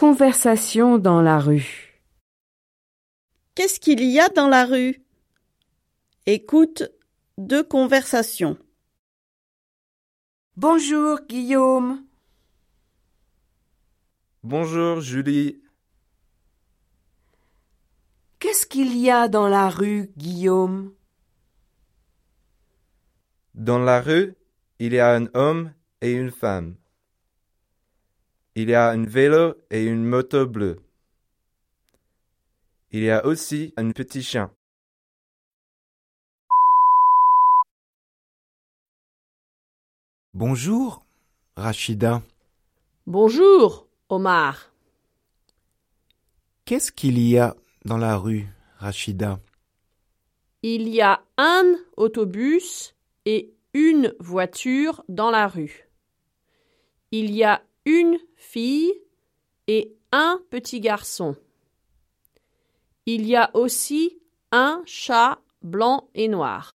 Conversation dans la rue. Qu'est-ce qu'il y a dans la rue? Écoute deux conversations. Bonjour Guillaume. Bonjour Julie. Qu'est-ce qu'il y a dans la rue, Guillaume? Dans la rue, il y a un homme et une femme. Il y a un vélo et une moto bleue. Il y a aussi un petit chien. Bonjour, Rachida. Bonjour, Omar. Qu'est-ce qu'il y a dans la rue, Rachida? Il y a un autobus et une voiture dans la rue. Il y a une fille et un petit garçon. Il y a aussi un chat blanc et noir.